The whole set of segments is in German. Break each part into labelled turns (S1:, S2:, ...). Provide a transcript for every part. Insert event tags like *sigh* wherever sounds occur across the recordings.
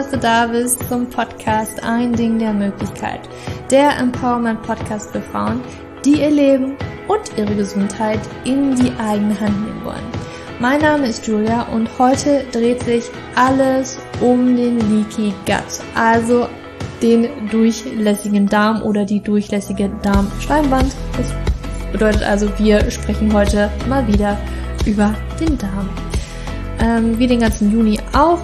S1: dass du da bist zum Podcast Ein Ding der Möglichkeit. Der Empowerment Podcast für Frauen, die ihr Leben und ihre Gesundheit in die eigene Hand nehmen wollen. Mein Name ist Julia und heute dreht sich alles um den Leaky Gut, also den durchlässigen Darm oder die durchlässige Darmschleimwand. Das bedeutet also, wir sprechen heute mal wieder über den Darm. Ähm, wie den ganzen Juni auch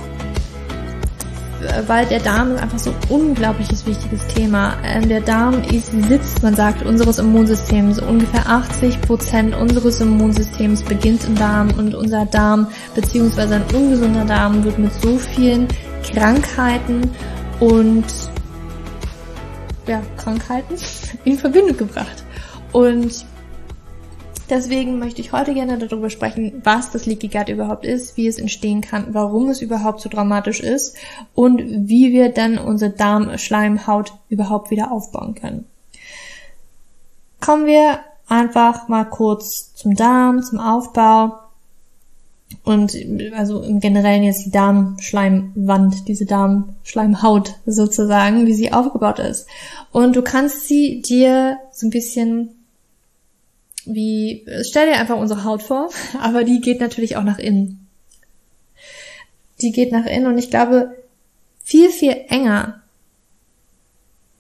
S1: weil der Darm ist einfach so unglaubliches wichtiges Thema. Ähm, der Darm ist Sitz, man sagt, unseres Immunsystems. Ungefähr 80 Prozent unseres Immunsystems beginnt im Darm und unser Darm beziehungsweise ein ungesunder Darm wird mit so vielen Krankheiten und ja, Krankheiten *laughs* in Verbindung gebracht. Und Deswegen möchte ich heute gerne darüber sprechen, was das Leaky Gut überhaupt ist, wie es entstehen kann, warum es überhaupt so dramatisch ist und wie wir dann unsere Darmschleimhaut überhaupt wieder aufbauen können. Kommen wir einfach mal kurz zum Darm, zum Aufbau und also im Generellen jetzt die Darmschleimwand, diese Darmschleimhaut sozusagen, wie sie aufgebaut ist. Und du kannst sie dir so ein bisschen wie, stell dir einfach unsere Haut vor, *laughs* aber die geht natürlich auch nach innen. Die geht nach innen und ich glaube, viel, viel enger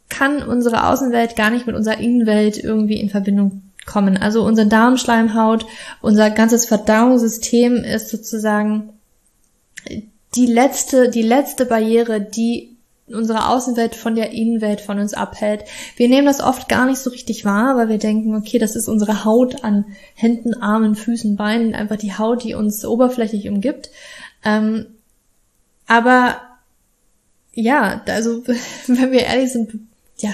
S1: kann unsere Außenwelt gar nicht mit unserer Innenwelt irgendwie in Verbindung kommen. Also unsere Darmschleimhaut, unser ganzes Verdauungssystem ist sozusagen die letzte, die letzte Barriere, die unsere Außenwelt von der Innenwelt von uns abhält. Wir nehmen das oft gar nicht so richtig wahr, weil wir denken, okay, das ist unsere Haut an Händen, Armen, Füßen, Beinen, einfach die Haut, die uns oberflächlich umgibt. Ähm, aber ja, also *laughs* wenn wir ehrlich sind, ja,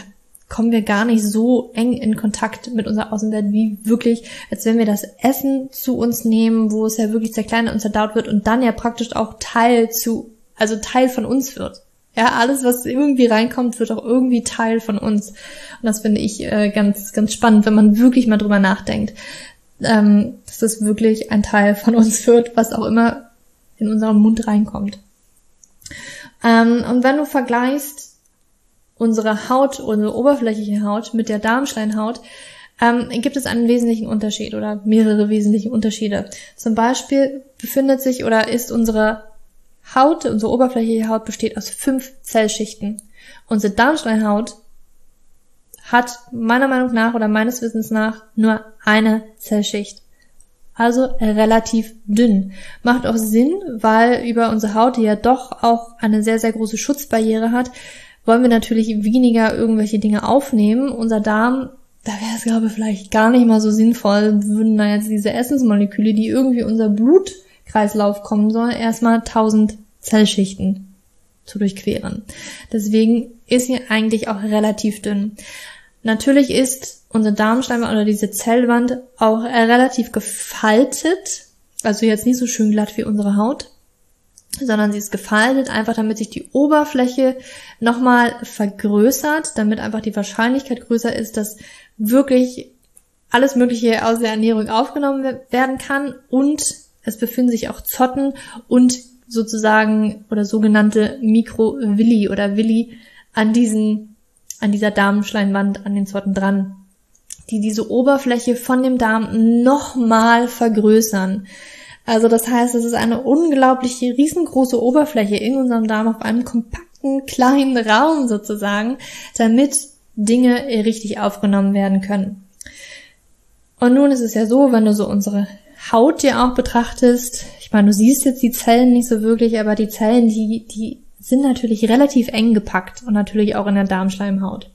S1: kommen wir gar nicht so eng in Kontakt mit unserer Außenwelt wie wirklich, als wenn wir das Essen zu uns nehmen, wo es ja wirklich zerkleinert und zerdaut wird und dann ja praktisch auch Teil zu, also Teil von uns wird. Ja, alles, was irgendwie reinkommt, wird auch irgendwie Teil von uns. Und das finde ich äh, ganz, ganz spannend, wenn man wirklich mal drüber nachdenkt, ähm, dass das wirklich ein Teil von uns wird, was auch immer in unseren Mund reinkommt. Ähm, und wenn du vergleichst unsere Haut, unsere oberflächliche Haut mit der Darmschleimhaut, ähm, gibt es einen wesentlichen Unterschied oder mehrere wesentliche Unterschiede. Zum Beispiel befindet sich oder ist unsere Haut, unsere oberflächliche Haut besteht aus fünf Zellschichten. Unsere Darmschleimhaut hat meiner Meinung nach oder meines Wissens nach nur eine Zellschicht. Also relativ dünn. Macht auch Sinn, weil über unsere Haut, die ja doch auch eine sehr, sehr große Schutzbarriere hat, wollen wir natürlich weniger irgendwelche Dinge aufnehmen. Unser Darm, da wäre es, glaube ich, vielleicht gar nicht mal so sinnvoll, würden da jetzt diese Essensmoleküle, die irgendwie unser Blut Kreislauf kommen soll, erstmal 1000 Zellschichten zu durchqueren. Deswegen ist sie eigentlich auch relativ dünn. Natürlich ist unsere Darmschleimhaut oder diese Zellwand auch relativ gefaltet, also jetzt nicht so schön glatt wie unsere Haut, sondern sie ist gefaltet, einfach damit sich die Oberfläche nochmal vergrößert, damit einfach die Wahrscheinlichkeit größer ist, dass wirklich alles Mögliche aus der Ernährung aufgenommen werden kann und es befinden sich auch Zotten und sozusagen oder sogenannte Mikrovilli oder Willi an diesen, an dieser Darmschleimwand, an den Zotten dran, die diese Oberfläche von dem Darm nochmal vergrößern. Also das heißt, es ist eine unglaubliche, riesengroße Oberfläche in unserem Darm auf einem kompakten, kleinen Raum sozusagen, damit Dinge richtig aufgenommen werden können. Und nun ist es ja so, wenn du so unsere Haut dir auch betrachtest, ich meine, du siehst jetzt die Zellen nicht so wirklich, aber die Zellen, die, die sind natürlich relativ eng gepackt und natürlich auch in der Darmschleimhaut.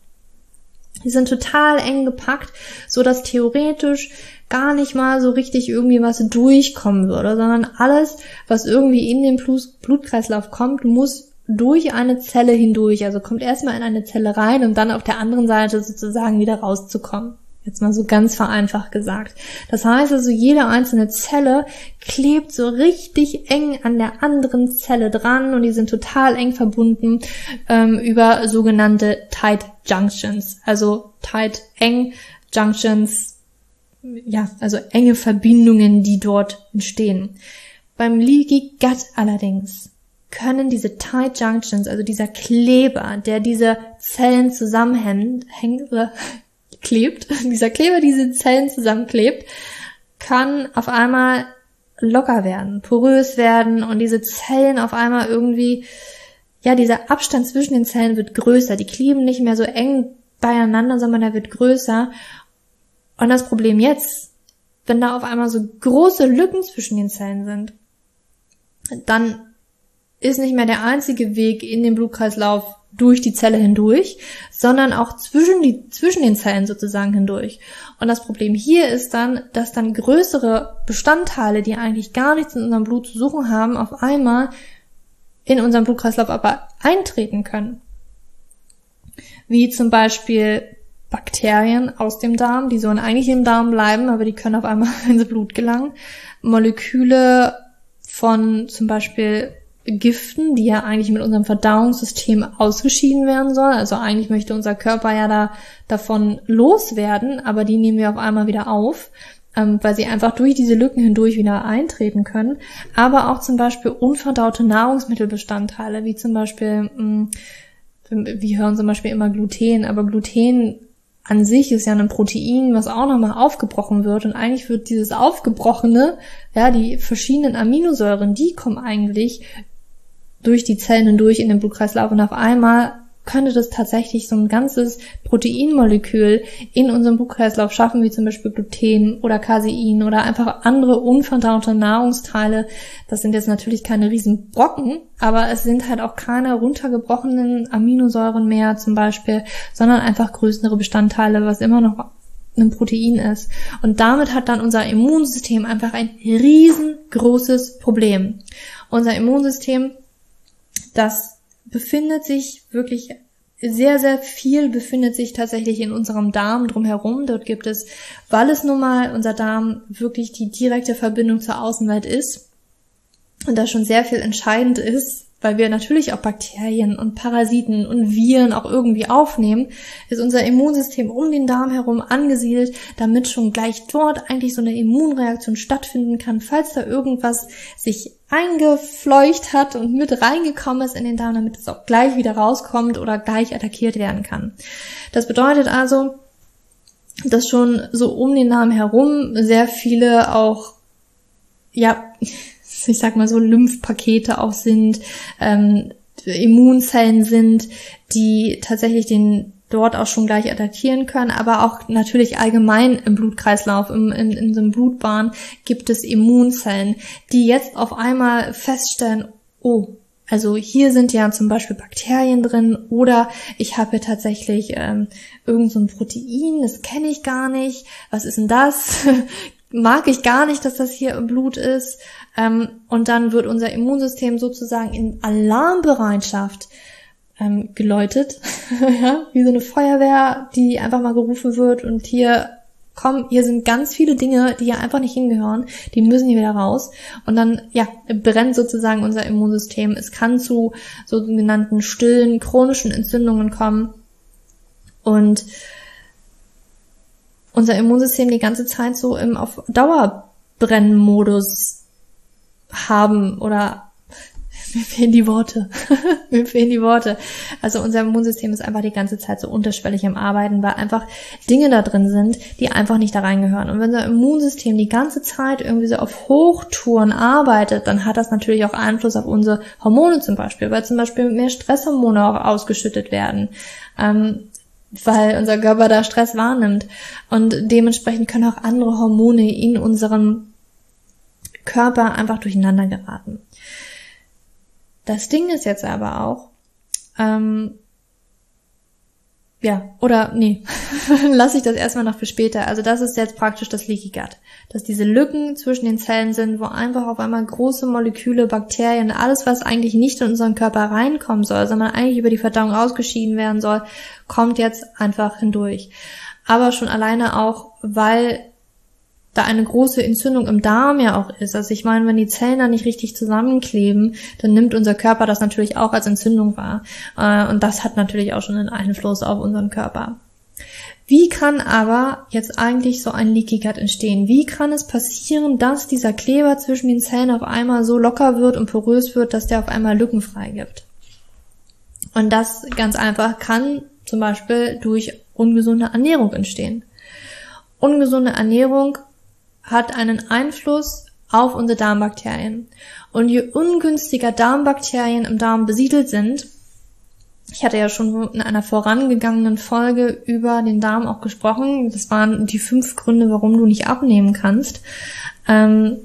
S1: Die sind total eng gepackt, so dass theoretisch gar nicht mal so richtig irgendwie was durchkommen würde, sondern alles, was irgendwie in den Blutkreislauf kommt, muss durch eine Zelle hindurch, also kommt erstmal in eine Zelle rein, um dann auf der anderen Seite sozusagen wieder rauszukommen. Jetzt mal so ganz vereinfacht gesagt. Das heißt also, jede einzelne Zelle klebt so richtig eng an der anderen Zelle dran und die sind total eng verbunden ähm, über sogenannte Tight Junctions. Also tight eng Junctions, ja, also enge Verbindungen, die dort entstehen. Beim Leaky Gut allerdings können diese Tight Junctions, also dieser Kleber, der diese Zellen zusammenhängt, äh, klebt, *laughs* dieser Kleber diese Zellen zusammenklebt, kann auf einmal locker werden, porös werden und diese Zellen auf einmal irgendwie, ja, dieser Abstand zwischen den Zellen wird größer. Die kleben nicht mehr so eng beieinander, sondern er wird größer. Und das Problem jetzt, wenn da auf einmal so große Lücken zwischen den Zellen sind, dann ist nicht mehr der einzige Weg in den Blutkreislauf durch die Zelle hindurch, sondern auch zwischen, die, zwischen den Zellen sozusagen hindurch. Und das Problem hier ist dann, dass dann größere Bestandteile, die eigentlich gar nichts in unserem Blut zu suchen haben, auf einmal in unserem Blutkreislauf aber eintreten können. Wie zum Beispiel Bakterien aus dem Darm, die sollen eigentlich im Darm bleiben, aber die können auf einmal *laughs* ins Blut gelangen. Moleküle von zum Beispiel Giften, die ja eigentlich mit unserem Verdauungssystem ausgeschieden werden soll. Also eigentlich möchte unser Körper ja da davon loswerden, aber die nehmen wir auf einmal wieder auf, ähm, weil sie einfach durch diese Lücken hindurch wieder eintreten können. Aber auch zum Beispiel unverdaute Nahrungsmittelbestandteile, wie zum Beispiel, mh, mm, wir hören zum Beispiel immer Gluten, aber Gluten an sich ist ja ein Protein, was auch nochmal aufgebrochen wird. Und eigentlich wird dieses Aufgebrochene, ja, die verschiedenen Aminosäuren, die kommen eigentlich durch die Zellen hindurch in den Blutkreislauf und auf einmal könnte das tatsächlich so ein ganzes Proteinmolekül in unserem Blutkreislauf schaffen, wie zum Beispiel Gluten oder Casein oder einfach andere unverdaute Nahrungsteile. Das sind jetzt natürlich keine riesen Brocken, aber es sind halt auch keine runtergebrochenen Aminosäuren mehr zum Beispiel, sondern einfach größere Bestandteile, was immer noch ein Protein ist. Und damit hat dann unser Immunsystem einfach ein riesengroßes Problem. Unser Immunsystem das befindet sich wirklich sehr, sehr viel befindet sich tatsächlich in unserem Darm drumherum. Dort gibt es, weil es nun mal unser Darm wirklich die direkte Verbindung zur Außenwelt ist und da schon sehr viel entscheidend ist, weil wir natürlich auch Bakterien und Parasiten und Viren auch irgendwie aufnehmen, ist unser Immunsystem um den Darm herum angesiedelt, damit schon gleich dort eigentlich so eine Immunreaktion stattfinden kann, falls da irgendwas sich eingefleucht hat und mit reingekommen ist in den Darm, damit es auch gleich wieder rauskommt oder gleich attackiert werden kann. Das bedeutet also, dass schon so um den Darm herum sehr viele auch, ja, ich sag mal so, Lymphpakete auch sind, ähm, Immunzellen sind, die tatsächlich den dort auch schon gleich attackieren können, aber auch natürlich allgemein im Blutkreislauf, im, in, in so einem Blutbahn gibt es Immunzellen, die jetzt auf einmal feststellen, oh, also hier sind ja zum Beispiel Bakterien drin oder ich habe tatsächlich ähm, irgend so ein Protein, das kenne ich gar nicht. Was ist denn das? Mag ich gar nicht, dass das hier im Blut ist. Ähm, und dann wird unser Immunsystem sozusagen in Alarmbereitschaft ähm, geläutet, *laughs* ja, wie so eine Feuerwehr, die einfach mal gerufen wird und hier komm, hier sind ganz viele Dinge, die hier einfach nicht hingehören, die müssen hier wieder raus. Und dann, ja, brennt sozusagen unser Immunsystem. Es kann zu sogenannten stillen, chronischen Entzündungen kommen. Und unser Immunsystem die ganze Zeit so im auf Dauerbrennmodus haben oder *laughs* mir fehlen die Worte. *laughs* mir fehlen die Worte. Also unser Immunsystem ist einfach die ganze Zeit so unterschwellig am Arbeiten, weil einfach Dinge da drin sind, die einfach nicht da reingehören. Und wenn unser Immunsystem die ganze Zeit irgendwie so auf Hochtouren arbeitet, dann hat das natürlich auch Einfluss auf unsere Hormone zum Beispiel, weil zum Beispiel mehr Stresshormone auch ausgeschüttet werden. Ähm, weil unser Körper da Stress wahrnimmt. Und dementsprechend können auch andere Hormone in unserem Körper einfach durcheinander geraten. Das Ding ist jetzt aber auch, ähm, ja, oder nee, *laughs* lasse ich das erstmal noch für später. Also das ist jetzt praktisch das Leaky Gut, dass diese Lücken zwischen den Zellen sind, wo einfach auf einmal große Moleküle, Bakterien, alles, was eigentlich nicht in unseren Körper reinkommen soll, sondern eigentlich über die Verdauung ausgeschieden werden soll, kommt jetzt einfach hindurch. Aber schon alleine auch, weil da eine große Entzündung im Darm ja auch ist. Also ich meine, wenn die Zellen da nicht richtig zusammenkleben, dann nimmt unser Körper das natürlich auch als Entzündung wahr. Äh, und das hat natürlich auch schon einen Einfluss auf unseren Körper. Wie kann aber jetzt eigentlich so ein Leaky Gut entstehen? Wie kann es passieren, dass dieser Kleber zwischen den Zellen auf einmal so locker wird und porös wird, dass der auf einmal Lücken freigibt? Und das ganz einfach kann zum Beispiel durch ungesunde Ernährung entstehen. Ungesunde Ernährung hat einen Einfluss auf unsere Darmbakterien. Und je ungünstiger Darmbakterien im Darm besiedelt sind, ich hatte ja schon in einer vorangegangenen Folge über den Darm auch gesprochen. Das waren die fünf Gründe, warum du nicht abnehmen kannst. Ähm,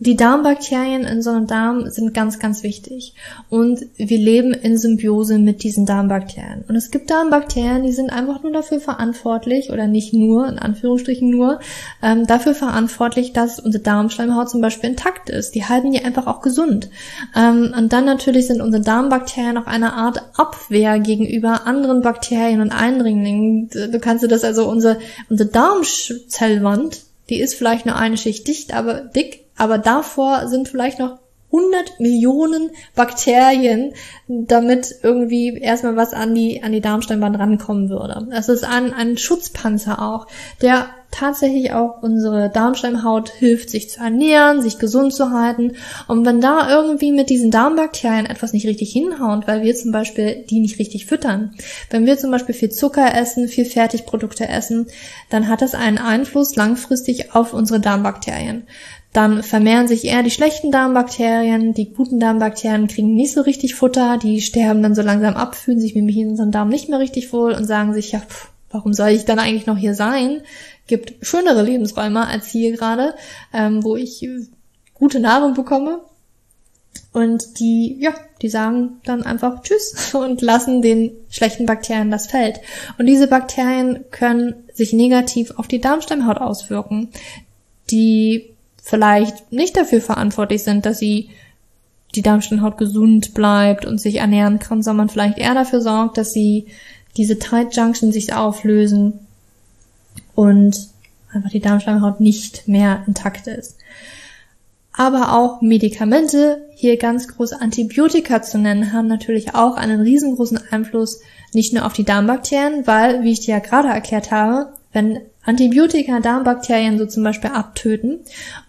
S1: die Darmbakterien in so einem Darm sind ganz, ganz wichtig. Und wir leben in Symbiose mit diesen Darmbakterien. Und es gibt Darmbakterien, die sind einfach nur dafür verantwortlich, oder nicht nur, in Anführungsstrichen nur, ähm, dafür verantwortlich, dass unsere Darmschleimhaut zum Beispiel intakt ist. Die halten die einfach auch gesund. Ähm, und dann natürlich sind unsere Darmbakterien auch eine Art Abwehr gegenüber anderen Bakterien und Eindringlingen. Du kannst du das also, unsere, unsere Darmzellwand, die ist vielleicht nur eine Schicht dicht, aber dick, aber davor sind vielleicht noch 100 Millionen Bakterien, damit irgendwie erstmal was an die, an die Darmsteinwand rankommen würde. Das ist ein, ein Schutzpanzer auch, der tatsächlich auch unsere Darmschleimhaut hilft, sich zu ernähren, sich gesund zu halten. Und wenn da irgendwie mit diesen Darmbakterien etwas nicht richtig hinhaut, weil wir zum Beispiel die nicht richtig füttern, wenn wir zum Beispiel viel Zucker essen, viel Fertigprodukte essen, dann hat das einen Einfluss langfristig auf unsere Darmbakterien dann vermehren sich eher die schlechten Darmbakterien, die guten Darmbakterien kriegen nicht so richtig Futter, die sterben dann so langsam ab, fühlen sich mit unserem Darm nicht mehr richtig wohl und sagen sich, ja, pff, warum soll ich dann eigentlich noch hier sein? Gibt schönere Lebensräume als hier gerade, ähm, wo ich gute Nahrung bekomme. Und die, ja, die sagen dann einfach Tschüss *laughs* und lassen den schlechten Bakterien das Feld. Und diese Bakterien können sich negativ auf die Darmsteinhaut auswirken. Die vielleicht nicht dafür verantwortlich sind, dass sie die Darmschleimhaut gesund bleibt und sich ernähren kann, sondern vielleicht eher dafür sorgt, dass sie diese Tight Junction sich auflösen und einfach die Darmschleimhaut nicht mehr intakt ist. Aber auch Medikamente, hier ganz groß Antibiotika zu nennen, haben natürlich auch einen riesengroßen Einfluss nicht nur auf die Darmbakterien, weil, wie ich dir ja gerade erklärt habe, wenn Antibiotika Darmbakterien so zum Beispiel abtöten.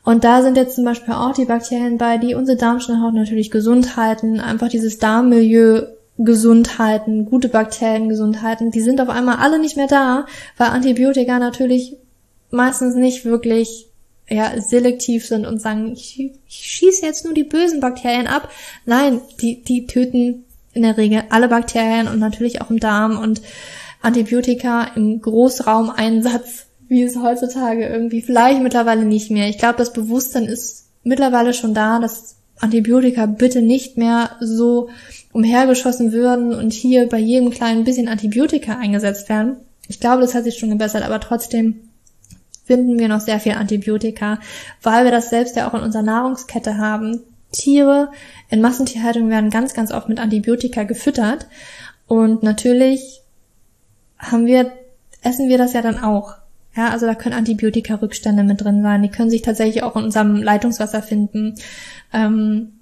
S1: Und da sind jetzt zum Beispiel auch die Bakterien bei, die unsere Darmschleimhaut natürlich gesund halten, einfach dieses Darmmilieu gesund halten, gute Bakterien gesund halten, die sind auf einmal alle nicht mehr da, weil Antibiotika natürlich meistens nicht wirklich ja, selektiv sind und sagen, ich, ich schieße jetzt nur die bösen Bakterien ab. Nein, die, die töten in der Regel alle Bakterien und natürlich auch im Darm und Antibiotika im Großraumeinsatz wie es heutzutage irgendwie vielleicht mittlerweile nicht mehr. Ich glaube, das Bewusstsein ist mittlerweile schon da, dass Antibiotika bitte nicht mehr so umhergeschossen würden und hier bei jedem kleinen bisschen Antibiotika eingesetzt werden. Ich glaube, das hat sich schon gebessert, aber trotzdem finden wir noch sehr viel Antibiotika, weil wir das selbst ja auch in unserer Nahrungskette haben. Tiere in Massentierhaltung werden ganz, ganz oft mit Antibiotika gefüttert und natürlich haben wir, essen wir das ja dann auch. Ja, also da können Antibiotika-Rückstände mit drin sein. Die können sich tatsächlich auch in unserem Leitungswasser finden. Ähm,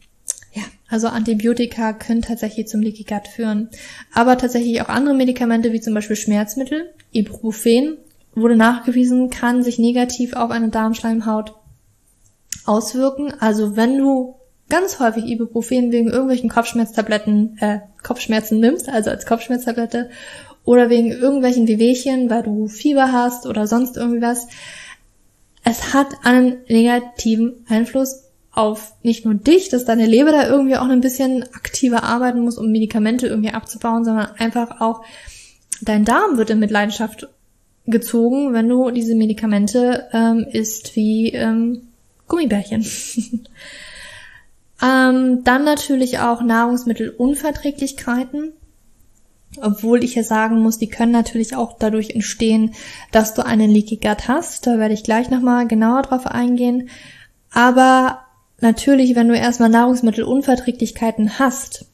S1: ja, also Antibiotika können tatsächlich zum Leaky Gut führen. Aber tatsächlich auch andere Medikamente, wie zum Beispiel Schmerzmittel, Ibuprofen, wurde nachgewiesen, kann sich negativ auf eine Darmschleimhaut auswirken. Also wenn du ganz häufig Ibuprofen wegen irgendwelchen Kopfschmerztabletten, äh, Kopfschmerzen nimmst, also als Kopfschmerztablette oder wegen irgendwelchen Wehwehchen, weil du Fieber hast oder sonst irgendwas. Es hat einen negativen Einfluss auf nicht nur dich, dass deine Leber da irgendwie auch ein bisschen aktiver arbeiten muss, um Medikamente irgendwie abzubauen, sondern einfach auch dein Darm wird in Mitleidenschaft gezogen, wenn du diese Medikamente ähm, isst wie ähm, Gummibärchen. *laughs* ähm, dann natürlich auch Nahrungsmittelunverträglichkeiten. Obwohl ich ja sagen muss, die können natürlich auch dadurch entstehen, dass du einen Leaky Gut hast. Da werde ich gleich nochmal genauer drauf eingehen. Aber natürlich, wenn du erstmal Nahrungsmittelunverträglichkeiten hast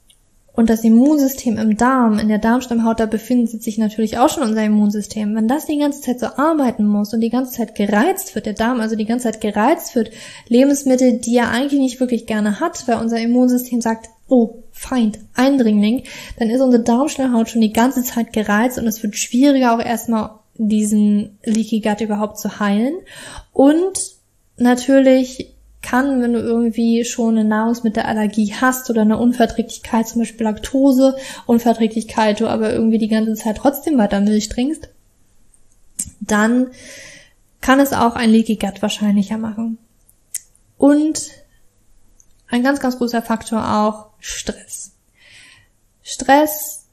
S1: und das Immunsystem im Darm, in der Darmstammhaut, da befindet sich natürlich auch schon unser Immunsystem. Wenn das die ganze Zeit so arbeiten muss und die ganze Zeit gereizt wird, der Darm also die ganze Zeit gereizt wird, Lebensmittel, die er eigentlich nicht wirklich gerne hat, weil unser Immunsystem sagt, oh, Feind, Eindringling, dann ist unsere Darmschleimhaut schon die ganze Zeit gereizt und es wird schwieriger auch erstmal diesen Leaky Gut überhaupt zu heilen. Und natürlich kann, wenn du irgendwie schon eine Nahrungsmittelallergie hast oder eine Unverträglichkeit, zum Beispiel Laktose, Unverträglichkeit, du aber irgendwie die ganze Zeit trotzdem weiter Milch trinkst, dann kann es auch ein Leaky Gut wahrscheinlicher machen. Und ein ganz, ganz großer Faktor auch Stress. Stress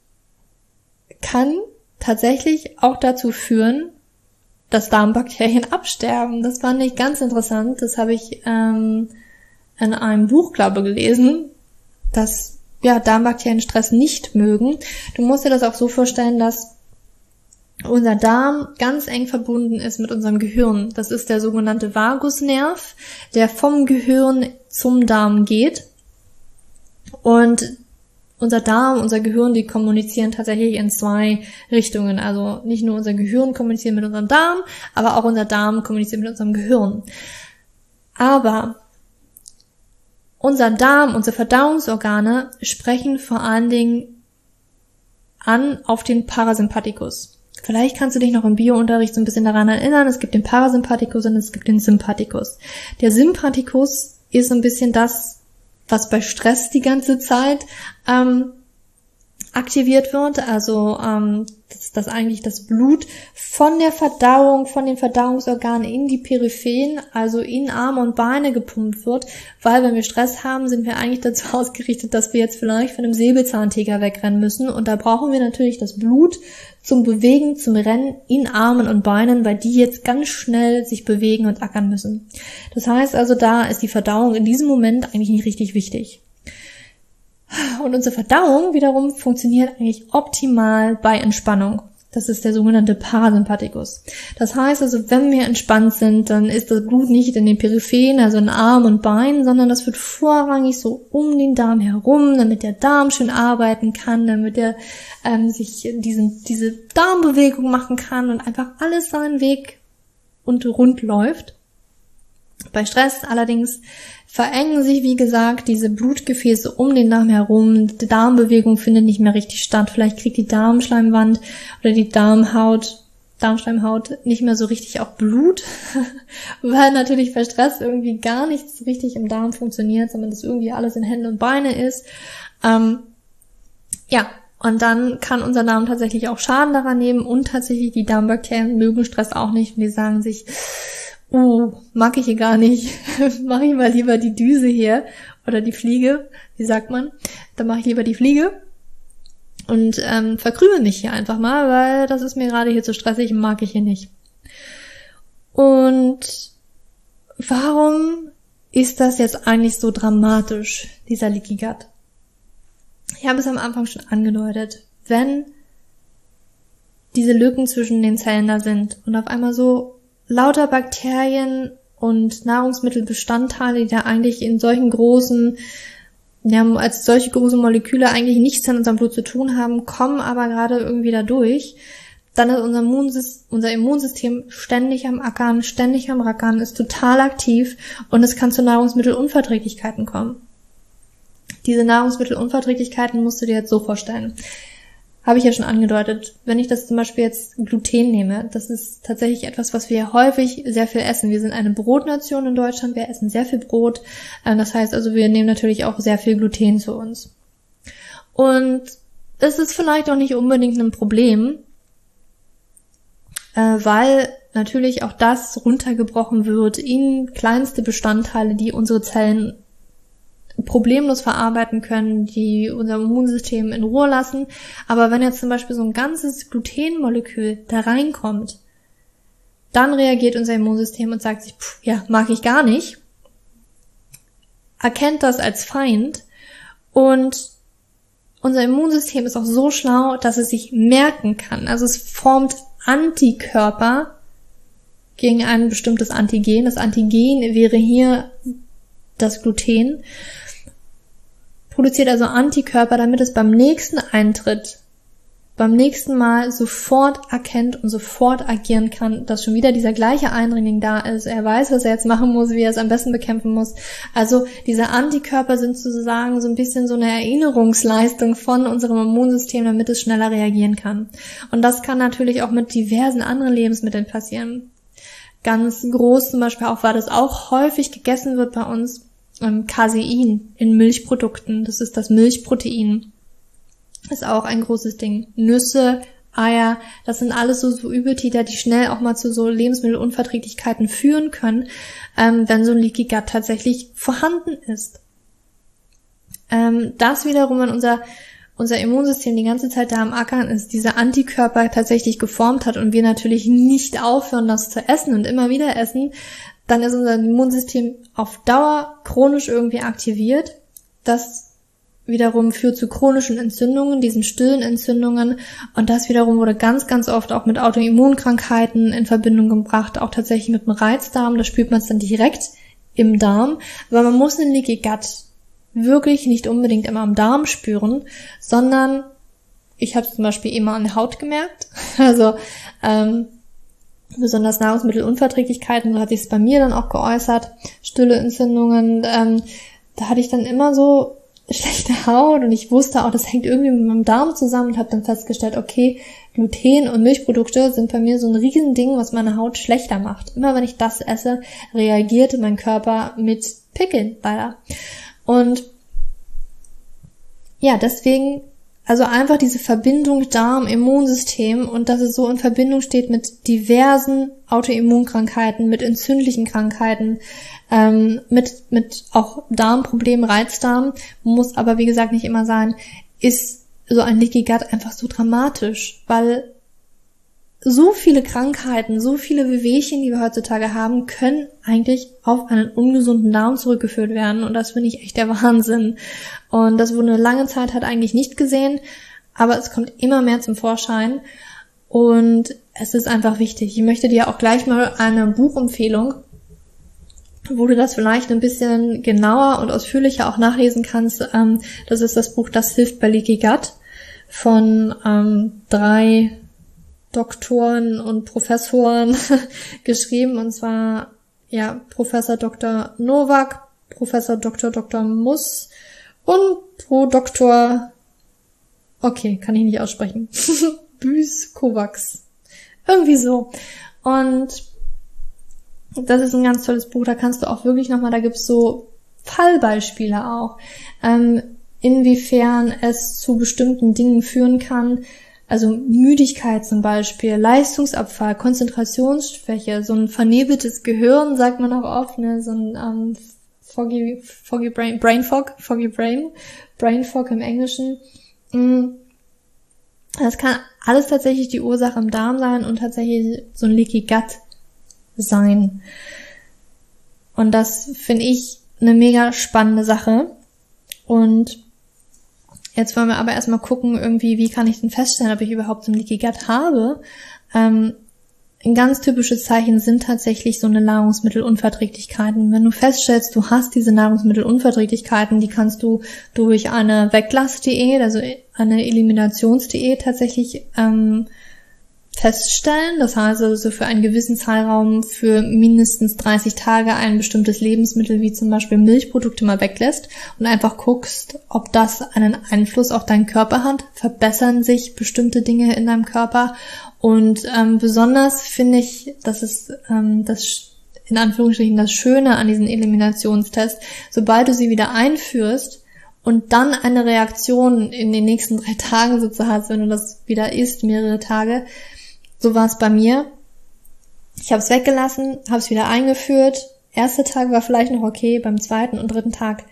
S1: kann tatsächlich auch dazu führen, dass Darmbakterien absterben. Das fand ich ganz interessant. Das habe ich ähm, in einem Buch, glaube gelesen, dass ja, Darmbakterien Stress nicht mögen. Du musst dir das auch so vorstellen, dass unser Darm ganz eng verbunden ist mit unserem Gehirn. Das ist der sogenannte Vagusnerv, der vom Gehirn zum Darm geht. Und unser Darm, unser Gehirn, die kommunizieren tatsächlich in zwei Richtungen. Also nicht nur unser Gehirn kommuniziert mit unserem Darm, aber auch unser Darm kommuniziert mit unserem Gehirn. Aber unser Darm, unsere Verdauungsorgane sprechen vor allen Dingen an auf den Parasympathikus. Vielleicht kannst du dich noch im Biounterricht so ein bisschen daran erinnern, es gibt den Parasympathikus und es gibt den Sympathikus. Der Sympathikus ist so ein bisschen das, was bei Stress die ganze Zeit ähm, aktiviert wird, also ähm, dass, dass eigentlich das Blut von der Verdauung, von den Verdauungsorganen in die Periphen, also in Arme und Beine gepumpt wird, weil wenn wir Stress haben, sind wir eigentlich dazu *laughs* ausgerichtet, dass wir jetzt vielleicht von einem Säbelzahntiger wegrennen müssen. Und da brauchen wir natürlich das Blut zum Bewegen, zum Rennen in Armen und Beinen, weil die jetzt ganz schnell sich bewegen und ackern müssen. Das heißt also, da ist die Verdauung in diesem Moment eigentlich nicht richtig wichtig. Und unsere Verdauung wiederum funktioniert eigentlich optimal bei Entspannung. Das ist der sogenannte Parasympathikus. Das heißt also, wenn wir entspannt sind, dann ist das Blut nicht in den Periphen, also in Arm und Bein, sondern das wird vorrangig so um den Darm herum, damit der Darm schön arbeiten kann, damit er ähm, sich diesen, diese Darmbewegung machen kann und einfach alles seinen Weg und rund läuft. Bei Stress allerdings verengen sich, wie gesagt, diese Blutgefäße um den Darm herum. Die Darmbewegung findet nicht mehr richtig statt. Vielleicht kriegt die Darmschleimwand oder die Darmhaut, Darmschleimhaut nicht mehr so richtig auch Blut, *laughs* weil natürlich bei Stress irgendwie gar nichts richtig im Darm funktioniert, sondern das irgendwie alles in Hände und Beine ist. Ähm, ja, und dann kann unser Darm tatsächlich auch Schaden daran nehmen und tatsächlich die Darmbakterien mögen Stress auch nicht und die sagen sich, oh, mag ich hier gar nicht, *laughs* mache ich mal lieber die Düse hier oder die Fliege, wie sagt man, dann mache ich lieber die Fliege und ähm, verkrümel mich hier einfach mal, weil das ist mir gerade hier zu stressig, mag ich hier nicht. Und warum ist das jetzt eigentlich so dramatisch, dieser Leaky Gut? Ich habe es am Anfang schon angedeutet. Wenn diese Lücken zwischen den Zellen da sind und auf einmal so lauter Bakterien und Nahrungsmittelbestandteile, die da eigentlich in solchen großen, ja, als solche große Moleküle eigentlich nichts an unserem Blut zu tun haben, kommen aber gerade irgendwie da durch, dann ist unser, Immunsystem, unser Immunsystem ständig am Ackern, ständig am Rackern, ist total aktiv und es kann zu Nahrungsmittelunverträglichkeiten kommen. Diese Nahrungsmittelunverträglichkeiten musst du dir jetzt so vorstellen habe ich ja schon angedeutet, wenn ich das zum Beispiel jetzt Gluten nehme, das ist tatsächlich etwas, was wir häufig sehr viel essen. Wir sind eine Brotnation in Deutschland, wir essen sehr viel Brot. Ähm, das heißt also, wir nehmen natürlich auch sehr viel Gluten zu uns. Und es ist vielleicht auch nicht unbedingt ein Problem, äh, weil natürlich auch das runtergebrochen wird in kleinste Bestandteile, die unsere Zellen problemlos verarbeiten können, die unser Immunsystem in Ruhe lassen. Aber wenn jetzt zum Beispiel so ein ganzes Glutenmolekül da reinkommt, dann reagiert unser Immunsystem und sagt sich, pff, ja, mag ich gar nicht, erkennt das als Feind und unser Immunsystem ist auch so schlau, dass es sich merken kann. Also es formt Antikörper gegen ein bestimmtes Antigen. Das Antigen wäre hier das Gluten produziert also Antikörper, damit es beim nächsten Eintritt beim nächsten Mal sofort erkennt und sofort agieren kann, dass schon wieder dieser gleiche Eindringling da ist. Er weiß, was er jetzt machen muss, wie er es am besten bekämpfen muss. Also diese Antikörper sind sozusagen so ein bisschen so eine Erinnerungsleistung von unserem Immunsystem, damit es schneller reagieren kann. Und das kann natürlich auch mit diversen anderen Lebensmitteln passieren. Ganz groß zum Beispiel auch, weil das auch häufig gegessen wird bei uns, ähm, Casein in Milchprodukten. Das ist das Milchprotein ist auch ein großes Ding. Nüsse, Eier, das sind alles so, so Übeltäter, die schnell auch mal zu so Lebensmittelunverträglichkeiten führen können, ähm, wenn so ein Leaky Gut tatsächlich vorhanden ist. Ähm, das wiederum, wenn unser, unser Immunsystem die ganze Zeit da am Ackern ist, diese Antikörper tatsächlich geformt hat und wir natürlich nicht aufhören, das zu essen und immer wieder essen, dann ist unser Immunsystem auf Dauer chronisch irgendwie aktiviert. Das wiederum führt zu chronischen Entzündungen, diesen stillen Entzündungen. Und das wiederum wurde ganz, ganz oft auch mit Autoimmunkrankheiten in Verbindung gebracht, auch tatsächlich mit dem Reizdarm. Da spürt man es dann direkt im Darm. Aber man muss den Leaky Gut wirklich nicht unbedingt immer am Darm spüren, sondern ich habe zum Beispiel immer an der Haut gemerkt. *laughs* Also ähm, besonders Nahrungsmittelunverträglichkeiten, so hat sich es bei mir dann auch geäußert, stille Entzündungen. Ähm, da hatte ich dann immer so *laughs* schlechte Haut und ich wusste auch, das hängt irgendwie mit meinem Darm zusammen und habe dann festgestellt, okay, Gluten und Milchprodukte sind bei mir so ein Riesending, was meine Haut schlechter macht. Immer wenn ich das esse, reagiert mein Körper mit Pickeln leider. Und ja, deswegen also einfach diese Verbindung Darm-Immunsystem und dass es so in Verbindung steht mit diversen Autoimmunkrankheiten, mit entzündlichen Krankheiten, ähm, mit, mit auch Darmproblemen, Reizdarm, muss aber wie gesagt nicht immer sein, ist so ein Leaky Gut einfach so dramatisch, weil so viele Krankheiten, so viele Wehwehchen, die wir heutzutage haben, können eigentlich auf einen ungesunden Darm zurückgeführt werden. Und das finde ich echt der Wahnsinn. Und das wurde eine lange Zeit halt eigentlich nicht gesehen, aber es kommt immer mehr zum Vorschein. Und es ist einfach wichtig. Ich möchte dir auch gleich mal eine Buchempfehlung, wo du das vielleicht ein bisschen genauer und ausführlicher auch nachlesen kannst. Ähm, das ist das Buch Das hilft bei Leaky Gut von ähm, drei Doktoren und Professoren *laughs* geschrieben, und zwar ja Professor Dr. Novak, Professor Dr. Dr. Muss und Pro Dr. Okay, kann ich nicht aussprechen. *laughs* Büs Kovacs. Irgendwie so. Und das ist ein ganz tolles Buch, da kannst du auch wirklich nochmal, da gibt's so Fallbeispiele auch, ähm, inwiefern es zu bestimmten Dingen führen kann, also Müdigkeit zum Beispiel, Leistungsabfall, Konzentrationsschwäche, so ein vernebeltes Gehirn, sagt man auch oft, ne, so ein ähm, foggy, foggy brain, brain fog, foggy brain, brain fog im Englischen. Mm. Das kann alles tatsächlich die Ursache im Darm sein und tatsächlich so ein leaky gut sein. Und das finde ich eine mega spannende Sache. Und Jetzt wollen wir aber erstmal gucken, irgendwie, wie kann ich denn feststellen, ob ich überhaupt so ein Leaky Gut habe. Ähm, ein ganz typisches Zeichen sind tatsächlich so eine Nahrungsmittelunverträglichkeiten. Wenn du feststellst, du hast diese Nahrungsmittelunverträglichkeiten, die kannst du durch eine Weglassdiät, also eine Eliminationsdiät tatsächlich ähm, feststellen. Das heißt also für einen gewissen Zeitraum für mindestens 30 Tage ein bestimmtes Lebensmittel wie zum Beispiel Milchprodukte mal weglässt und einfach guckst, ob das einen Einfluss auf deinen Körper hat. Verbessern sich bestimmte Dinge in deinem Körper. Und ähm, besonders finde ich, dass es ähm, das in Anführungsstrichen das Schöne an diesen Eliminationstest, sobald du sie wieder einführst, und dann eine Reaktion in den nächsten drei Tagen sozusagen wenn du das wieder isst, mehrere Tage, so war es bei mir. Ich habe es weggelassen, habe es wieder eingeführt. Erster Tag war vielleicht noch okay, beim zweiten und dritten Tag.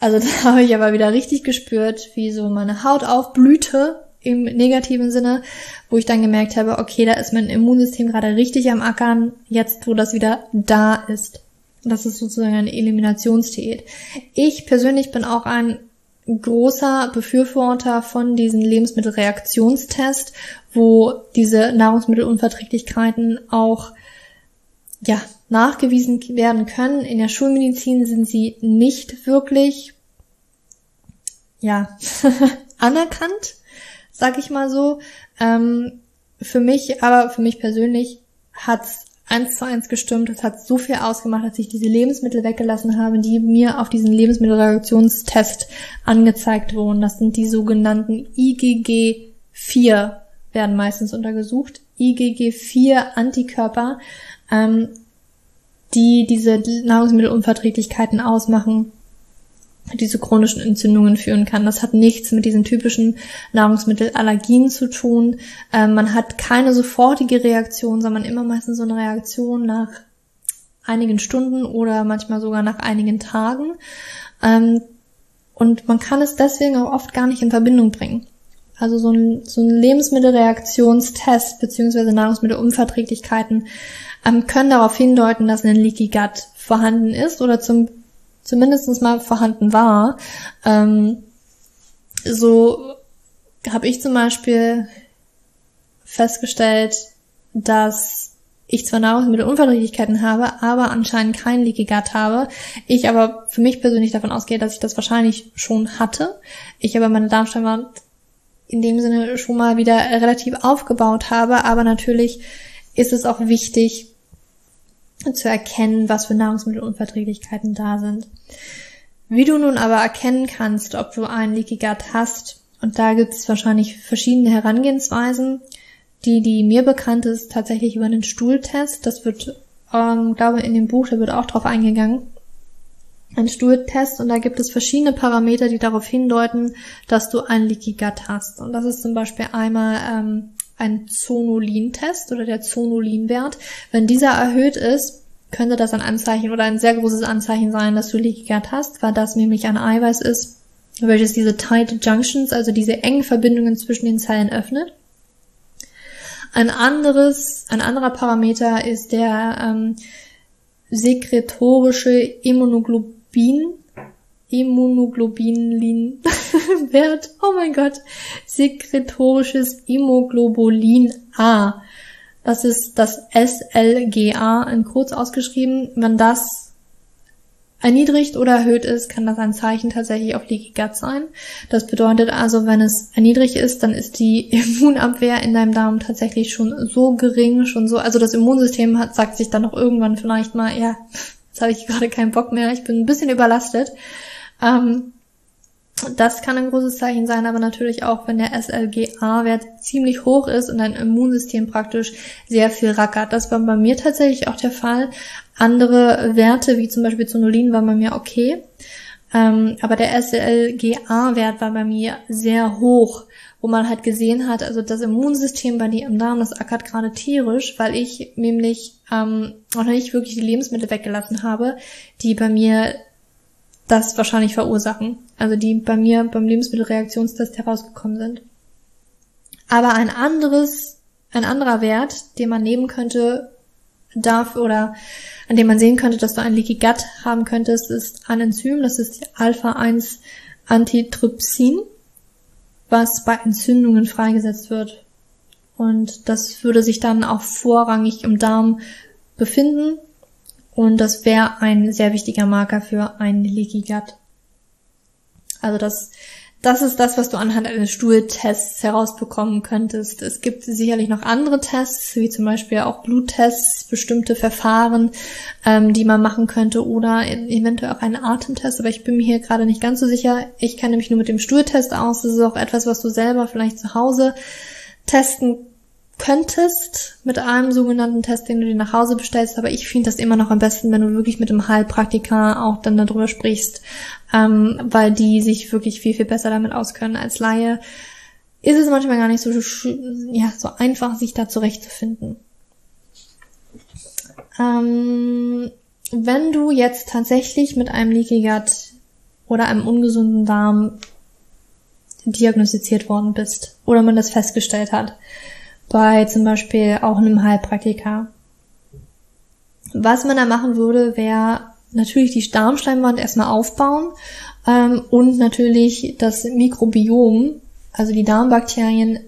S1: Also *laughs* da habe ich aber wieder richtig gespürt, wie so meine Haut aufblühte im negativen Sinne, wo ich dann gemerkt habe, okay, da ist mein Immunsystem gerade richtig am Ackern, jetzt wo das wieder da ist. Das ist sozusagen eine Eliminationsdiät. Ich persönlich bin auch ein großer Befürworter von diesen Lebensmittelreaktionstest, wo diese Nahrungsmittelunverträglichkeiten auch ja, nachgewiesen werden können. In der Schulmedizin sind sie nicht wirklich ja, *laughs* anerkannt, sag ich mal so. Ähm, für mich, aber für mich persönlich hat's eins zu eins gestimmt. Es hat so viel ausgemacht, dass ich diese Lebensmittel weggelassen habe, die mir auf diesen Lebensmittelreaktionstest angezeigt wurden. Das sind die sogenannten IgG4, werden meistens untergesucht. IgG4 Antikörper, ähm, die diese Nahrungsmittelunverträglichkeiten ausmachen diese chronischen Entzündungen führen kann. Das hat nichts mit diesen typischen Nahrungsmittelallergien zu tun. Ähm, man hat keine sofortige Reaktion, sondern immer meistens so eine Reaktion nach einigen Stunden oder manchmal sogar nach einigen Tagen. Ähm, und man kann es deswegen auch oft gar nicht in Verbindung bringen. Also so ein, so ein Lebensmittelreaktionstest beziehungsweise Nahrungsmittelunverträglichkeiten ähm, können darauf hindeuten, dass ein Leaky Gut vorhanden ist oder zum zumindest mal vorhanden war. Ähm, so habe ich zum Beispiel festgestellt, dass ich zwar Nahrungsmittelunverträglichkeiten habe, aber anscheinend kein Leaky Gut habe. Ich aber für mich persönlich davon ausgehe, dass ich das wahrscheinlich schon hatte. Ich aber meine Darmschleimhaut in dem Sinne schon mal wieder relativ aufgebaut habe, aber natürlich ist es auch wichtig, zu erkennen, was für Nahrungsmittelunverträglichkeiten da sind. Wie du nun aber erkennen kannst, ob du einen Leaky Gut hast, und da gibt es wahrscheinlich verschiedene Herangehensweisen. Die, die mir bekannt ist, tatsächlich über einen Stuhltest. Das wird, ähm, glaube in dem Buch, da wird auch drauf eingegangen. Ein Stuhltest und da gibt es verschiedene Parameter, die darauf hindeuten, dass du einen Leaky Gut hast. Und das ist zum Beispiel einmal ähm, ein Zonulin-Test oder der Zonulin-Wert. Wenn dieser erhöht ist, könnte das ein Anzeichen oder ein sehr großes Anzeichen sein, dass du Leaky Gut hast, weil das nämlich ein Eiweiß ist, welches diese Tight Junctions, also diese engen Verbindungen zwischen den Zellen öffnet. Ein anderes, ein anderer Parameter ist der ähm, sekretorische Immunoglobin Immunoglobulin-Wert, *laughs* oh mein Gott, sekretorisches Immunoglobulin A. Das ist das SLGA in kurz ausgeschrieben. Wenn das erniedrigt oder erhöht ist, kann das ein Zeichen tatsächlich auf Leaky Gut sein. Das bedeutet also, wenn es erniedrigt ist, dann ist die *laughs* Immunabwehr in deinem Darm tatsächlich schon so gering, schon so, also das Immunsystem hat, sagt sich dann noch irgendwann vielleicht mal, ja, *laughs* jetzt habe ich gerade keinen Bock mehr, ich bin ein bisschen überlastet. Ähm, das kann ein großes Zeichen sein, aber natürlich auch, wenn der SLGA-Wert ziemlich hoch ist und dein Immunsystem praktisch sehr viel rackert. Das war bei mir tatsächlich auch der Fall. Andere Werte, wie zum Beispiel Zonulin, waren bei mir okay. Ähm, aber der SLGA-Wert war bei mir sehr hoch, wo man halt gesehen hat, also das Immunsystem bei dir im Darm, das ackert gerade tierisch, weil ich nämlich ähm, noch nicht wirklich die Lebensmittel weggelassen habe, die bei mir das wahrscheinlich verursachen. Also die bei mir beim Lebensmittelreaktionstest herausgekommen sind. Aber ein anderes, ein anderer Wert, den man nehmen könnte, darf oder an dem man sehen könnte, dass du ein Leaky Gut haben könntest, ist ein Enzym, das ist Alpha-1 Antitrypsin, was bei Entzündungen freigesetzt wird. Und das würde sich dann auch vorrangig im Darm befinden und das wäre ein sehr wichtiger Marker für ein Leaky Gut. Also das, das ist das, was du anhand eines Stuhltests herausbekommen könntest. Es gibt sicherlich noch andere Tests, wie zum Beispiel auch Bluttests, bestimmte Verfahren, ähm, die man machen könnte oder eventuell auch einen Atemtest, aber ich bin mir hier gerade nicht ganz so sicher. Ich kenne mich nur mit dem Stuhltest aus. Das ist auch etwas, was du selber vielleicht zu Hause testen könntest mit einem sogenannten Test, den du dir nach Hause bestellst, aber ich finde das immer noch am besten, wenn du wirklich mit dem Heilpraktiker auch dann darüber sprichst, ähm, weil die sich wirklich viel, viel besser damit auskennen als Laie. Ist es manchmal gar nicht so, ja, so einfach, sich da zurechtzufinden. Ähm, wenn du jetzt tatsächlich mit einem Leaky Gut oder einem ungesunden Darm diagnostiziert worden bist oder man das festgestellt hat, bei zum Beispiel auch einem Heilpraktiker. Was man da machen würde, wäre natürlich die Darmschleimwand erstmal aufbauen ähm, und natürlich das Mikrobiom, also die Darmbakterien,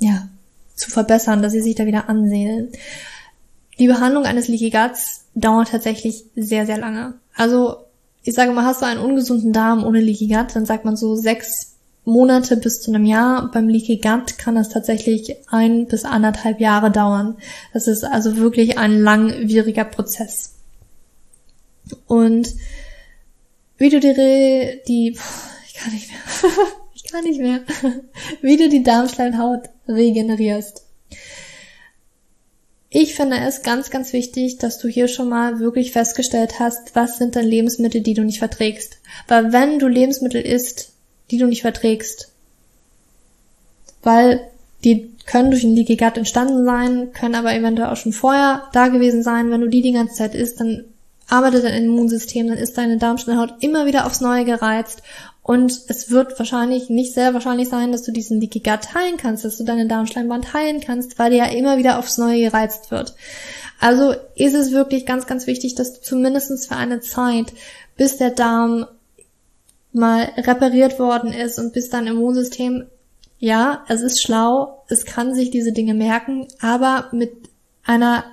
S1: ja, zu verbessern, dass sie sich da wieder ansiedeln. Die Behandlung eines Leaky Guts dauert tatsächlich sehr, sehr lange. Also, ich sage mal, hast du einen ungesunden Darm ohne Leaky Gut, dann sagt man so sechs Monate bis zu einem Jahr. Beim Leaky Gut kann das tatsächlich ein bis anderthalb Jahre dauern. Das ist also wirklich ein langwieriger Prozess. Und wie du die, die ich kann nicht mehr, *laughs* ich kann nicht mehr, wie du die Darmschleimhaut regenerierst. Ich finde es ganz, ganz wichtig, dass du hier schon mal wirklich festgestellt hast, was sind denn Lebensmittel, die du nicht verträgst. Weil wenn du Lebensmittel isst, die du nicht verträgst. Weil die können durch ein Leaky Gut entstanden sein, können aber eventuell auch schon vorher da gewesen sein. Wenn du die die ganze Zeit isst, dann arbeitet dein Immunsystem, dann ist deine Darmschleimhaut immer wieder aufs Neue gereizt und es wird wahrscheinlich nicht sehr wahrscheinlich sein, dass du diesen Leaky Gut heilen kannst, dass du deine Darmschleimband heilen kannst, weil der ja immer wieder aufs Neue gereizt wird. Also ist es wirklich ganz, ganz wichtig, dass du zumindestens für eine Zeit, bis der Darm mal repariert worden ist und bis dein Immunsystem, ja, es ist schlau, es kann sich diese Dinge merken, aber mit einer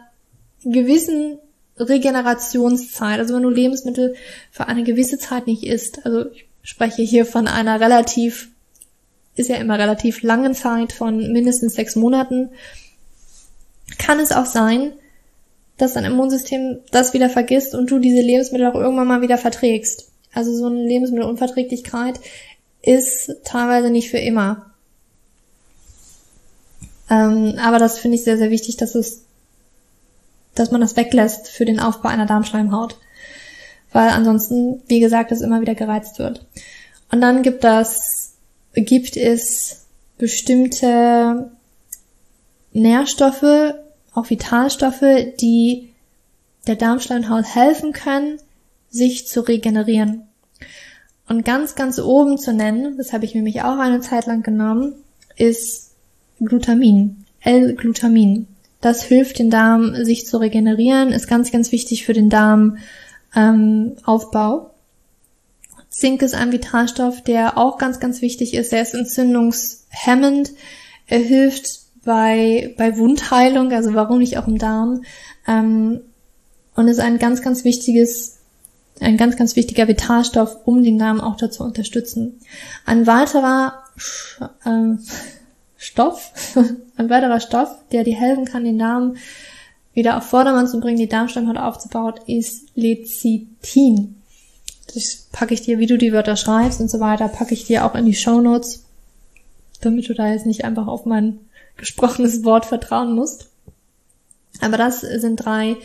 S1: gewissen Regenerationszeit, also wenn du Lebensmittel für eine gewisse Zeit nicht isst, also ich spreche hier von einer relativ, ist ja immer relativ langen Zeit von mindestens sechs Monaten, kann es auch sein, dass dein Immunsystem das wieder vergisst und du diese Lebensmittel auch irgendwann mal wieder verträgst. Also so eine Lebensmittelunverträglichkeit ist teilweise nicht für immer. Ähm, aber das finde ich sehr, sehr wichtig, dass es, dass man das weglässt für den Aufbau einer Darmschleimhaut. Weil ansonsten, wie gesagt, es immer wieder gereizt wird. Und dann gibt das, gibt es bestimmte Nährstoffe, auch Vitalstoffe, die der Darmschleimhaut helfen können, sich zu regenerieren. Und ganz, ganz oben zu nennen, das habe ich nämlich auch eine Zeit lang genommen, ist Glutamin, L-Glutamin. Das hilft den Darm, sich zu regenerieren, ist ganz, ganz wichtig für den Darmaufbau. Ähm, Zink ist ein Vitalstoff, der auch ganz, ganz wichtig ist. Er ist entzündungshemmend. Er hilft bei, bei Wundheilung, also warum nicht auch im Darm. Ähm, und ist ein ganz, ganz wichtiges ein ganz, ganz wichtiger Vitalstoff, um den Darm auch dazu unterstützen. Ein weiterer äh, Stoff, *laughs* ein weiterer Stoff, der dir helfen kann, den Darm wieder auf Vordermann zu bringen, die Darmschleimhaut aufzubauen, ist Lecithin. Das packe ich dir, wie du die Wörter schreibst und so weiter, packe ich dir auch in die Show Notes, damit du da jetzt nicht einfach auf mein gesprochenes Wort vertrauen musst. Aber das sind drei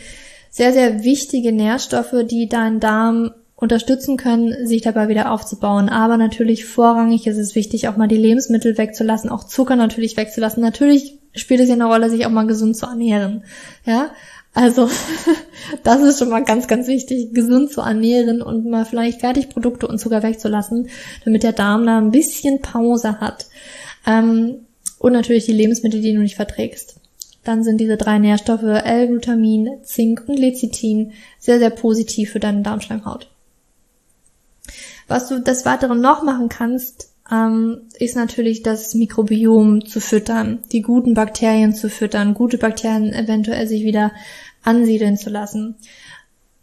S1: sehr, sehr wichtige Nährstoffe, die deinen Darm unterstützen können, sich dabei wieder aufzubauen. Aber natürlich vorrangig ist es wichtig, auch mal die Lebensmittel wegzulassen, auch Zucker natürlich wegzulassen. Natürlich spielt es ja eine Rolle, sich auch mal gesund zu ernähren. Ja, also *laughs* das ist schon mal ganz, ganz wichtig, gesund zu ernähren und mal vielleicht Fertigprodukte und Zucker wegzulassen, damit der Darm da ein bisschen Pause hat. Ähm, und natürlich die Lebensmittel, die du nicht verträgst dann sind diese drei Nährstoffe L-Glutamin, Zink und Lecithin sehr, sehr positiv für deine Darmschleimhaut. Was du des Weiteren noch machen kannst, ähm, ist natürlich das Mikrobiom zu füttern, die guten Bakterien zu füttern, gute Bakterien eventuell sich wieder ansiedeln zu lassen.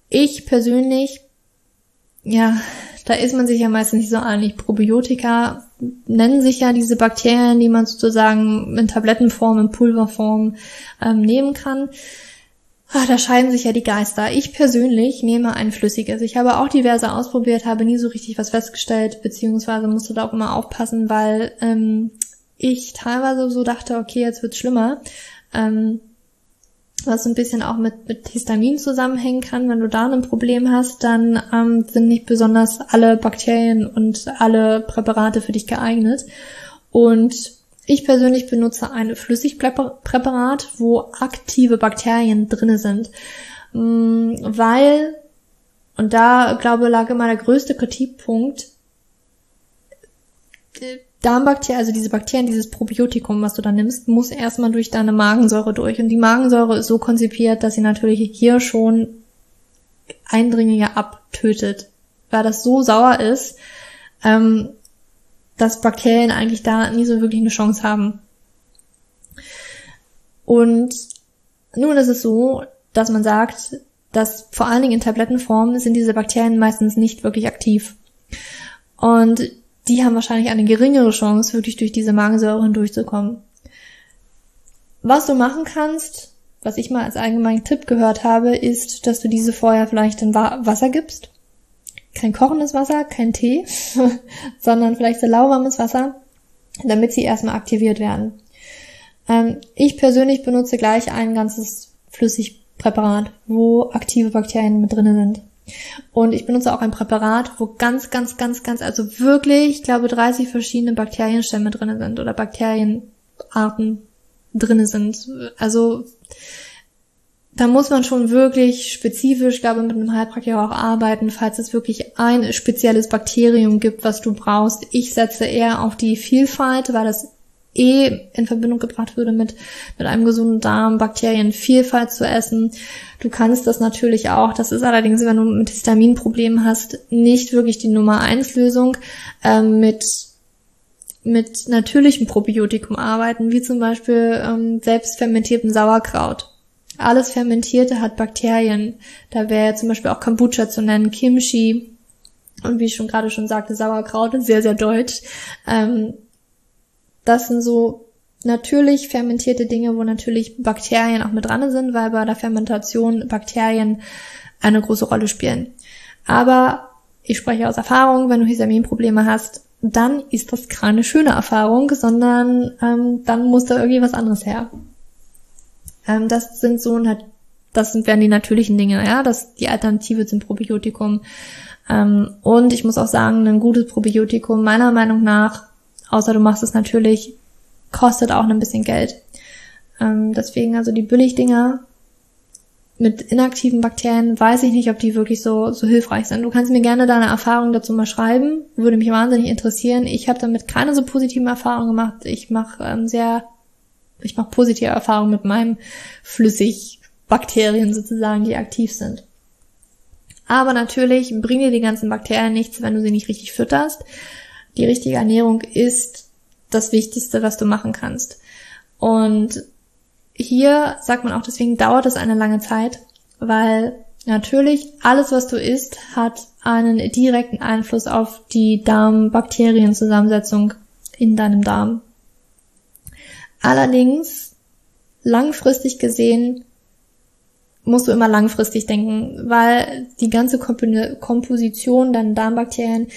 S1: Ich persönlich, ja, da ist man sich ja meistens nicht so einig. Probiotika nennen sich ja diese Bakterien, die man sozusagen in Tablettenform, in Pulverform ähm, nehmen kann. Ach, da scheiden sich ja die Geister. Ich persönlich nehme ein flüssiges. Ich habe auch diverse ausprobiert, habe nie so richtig was festgestellt, beziehungsweise musste da auch immer aufpassen, weil ähm, ich teilweise so dachte, okay, jetzt wird's schlimmer. Ähm, was so ein bisschen auch mit, mit Histamin zusammenhängen kann. Wenn du da ein Problem hast, dann ähm, sind nicht besonders alle Bakterien und alle Präparate für dich geeignet. Und ich persönlich benutze ein Flüssigpräparat, wo aktive Bakterien drinne sind, mm, weil, und da glaube lag immer der größte Kritikpunkt, Darmbakterien, also diese Bakterien, dieses Probiotikum, was du da nimmst, muss erstmal durch deine Magensäure durch. Und die Magensäure ist so konzipiert, dass sie natürlich hier schon Eindringlinge abtötet, weil das so sauer ist, ähm, dass Bakterien eigentlich da nie so wirklich eine Chance haben. Und nun ist es so, dass man sagt, dass vor allen Dingen in Tablettenform sind diese Bakterien meistens nicht wirklich aktiv. Und die haben wahrscheinlich eine geringere Chance, wirklich durch diese Magensäure hindurchzukommen. Was du machen kannst, was ich mal als allgemeinen Tipp gehört habe, ist, dass du diese vorher vielleicht in Wasser gibst. Kein kochendes Wasser, kein Tee, *laughs* sondern vielleicht so lauwarmes Wasser, damit sie erstmal aktiviert werden. Ähm, ich persönlich benutze gleich ein ganzes Flüssigpräparat, wo aktive Bakterien mit drinnen sind. Und ich benutze auch ein Präparat, wo ganz, ganz, ganz, ganz, also wirklich, ich glaube, 30 verschiedene Bakterienstämme drinnen sind oder Bakterienarten drinnen sind. Also da muss man schon wirklich spezifisch, glaube ich, mit einem Heilpraktiker auch arbeiten, falls es wirklich ein spezielles Bakterium gibt, was du brauchst. Ich setze eher auf die Vielfalt, weil das eh in Verbindung gebracht würde mit, mit einem gesunden Darm, Bakterienvielfalt zu essen. Du kannst das natürlich auch, das ist allerdings, wenn du mit Histaminproblemen hast, nicht wirklich die Nummer eins Lösung, ähm, mit mit natürlichem Probiotikum arbeiten, wie zum Beispiel ähm, selbst fermentiertem Sauerkraut. Alles Fermentierte hat Bakterien. Da wäre zum Beispiel auch Kombucha zu nennen, Kimchi und wie ich schon gerade schon sagte, Sauerkraut, sehr, sehr deutsch. Ähm, das sind so natürlich fermentierte Dinge, wo natürlich Bakterien auch mit dran sind, weil bei der Fermentation Bakterien eine große Rolle spielen. Aber ich spreche aus Erfahrung, wenn du Histaminprobleme hast, dann ist das keine schöne Erfahrung, sondern ähm, dann muss da irgendwie was anderes her. Ähm, das sind so, das sind, werden die natürlichen Dinge, ja, das die Alternative zum Probiotikum. Ähm, und ich muss auch sagen, ein gutes Probiotikum meiner Meinung nach Außer du machst es natürlich, kostet auch ein bisschen Geld. Ähm, deswegen also die Billigdinger mit inaktiven Bakterien weiß ich nicht, ob die wirklich so, so hilfreich sind. Du kannst mir gerne deine Erfahrungen dazu mal schreiben. Würde mich wahnsinnig interessieren. Ich habe damit keine so positiven Erfahrungen gemacht. Ich mache ähm, sehr, ich mache positive Erfahrungen mit meinem Flüssigbakterien sozusagen, die aktiv sind. Aber natürlich bringen dir die ganzen Bakterien nichts, wenn du sie nicht richtig fütterst die richtige Ernährung ist das Wichtigste, was du machen kannst. Und hier sagt man auch, deswegen dauert es eine lange Zeit, weil natürlich alles, was du isst, hat einen direkten Einfluss auf die Darmbakterienzusammensetzung in deinem Darm. Allerdings, langfristig gesehen, musst du immer langfristig denken, weil die ganze Komposition deiner Darmbakterien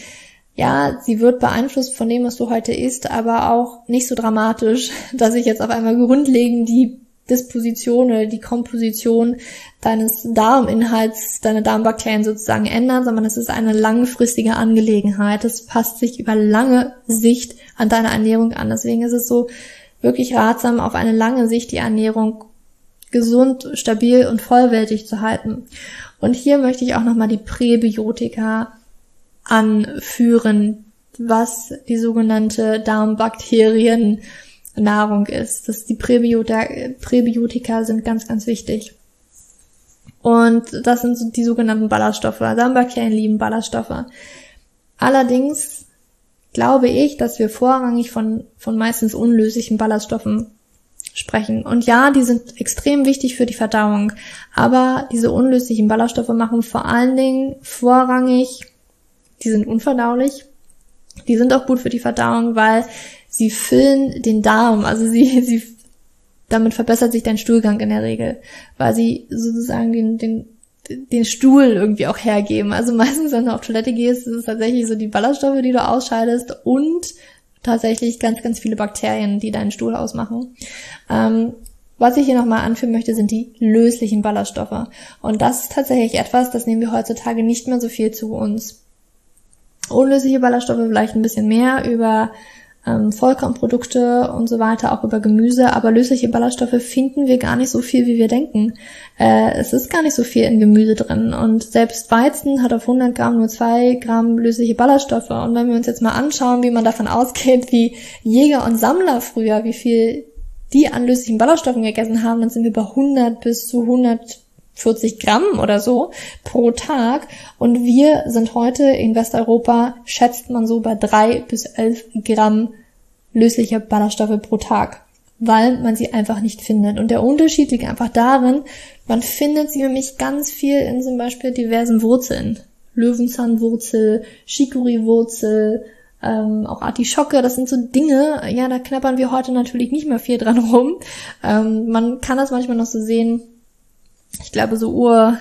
S1: ja, sie wird beeinflusst von dem, was du heute isst, aber auch nicht so dramatisch, *laughs* dass sich jetzt auf einmal grundlegend die Disposition oder die Komposition deines Darminhalts, deine Darmbakterien sozusagen ändern, sondern es ist eine langfristige Angelegenheit. Es passt sich über lange Sicht an deine Ernährung an. Deswegen ist es so wirklich ratsam, auf eine lange Sicht die Ernährung gesund, stabil und vollwertig zu halten. Und hier möchte ich auch nochmal die Präbiotika anführen, was die sogenannte Darmbakteriennahrung ist. Das die Präbiotika, Präbiotika sind ganz, ganz wichtig. Und das sind die sogenannten Ballaststoffe. Darmbakterien lieben Ballaststoffe. Allerdings glaube ich, dass wir vorrangig von, von meistens unlöslichen Ballaststoffen sprechen. Und ja, die sind extrem wichtig für die Verdauung. Aber diese unlöslichen Ballaststoffe machen vor allen Dingen vorrangig die sind unverdaulich. Die sind auch gut für die Verdauung, weil sie füllen den Darm. Also sie, *laughs* sie, damit verbessert sich dein Stuhlgang in der Regel, weil sie sozusagen den, den, den Stuhl irgendwie auch hergeben. Also *laughs* meistens, wenn du auf Toilette gehst, ist es tatsächlich so die Ballaststoffe, die du ausscheidest und tatsächlich ganz, ganz viele Bakterien, die deinen Stuhl ausmachen. Ähm, was ich hier nochmal anführen möchte, sind die löslichen Ballaststoffe. Und das ist tatsächlich etwas, das nehmen wir heutzutage nicht mehr so viel zu uns unlösliche Ballaststoffe vielleicht ein bisschen mehr über ähm, Vollkornprodukte und so weiter, auch über Gemüse, aber lösliche Ballaststoffe finden wir gar nicht so viel, wie wir denken. Äh, es ist gar nicht so viel in Gemüse drin. Und selbst Weizen hat auf 100 Gramm nur 2 Gramm lösliche Ballaststoffe. Und wenn wir uns jetzt mal anschauen, wie man davon ausgeht, wie Jäger und Sammler früher, wie viel die an löslichen Ballaststoffen gegessen haben, dann sind wir bei 100 bis zu 100 40 Gramm oder so pro Tag. Und wir sind heute in Westeuropa, schätzt man so bei drei bis elf Gramm lösliche Ballaststoffe pro Tag, weil man sie einfach nicht findet. Und der Unterschied liegt einfach darin, man findet sie nämlich ganz viel in zum Beispiel diversen Wurzeln. Löwenzahnwurzel, Chicorée-Wurzel, ähm, auch Artischocke, das sind so Dinge, ja, da knabbern wir heute natürlich nicht mehr viel dran rum. Ähm, man kann das manchmal noch so sehen, ich glaube, so Ur,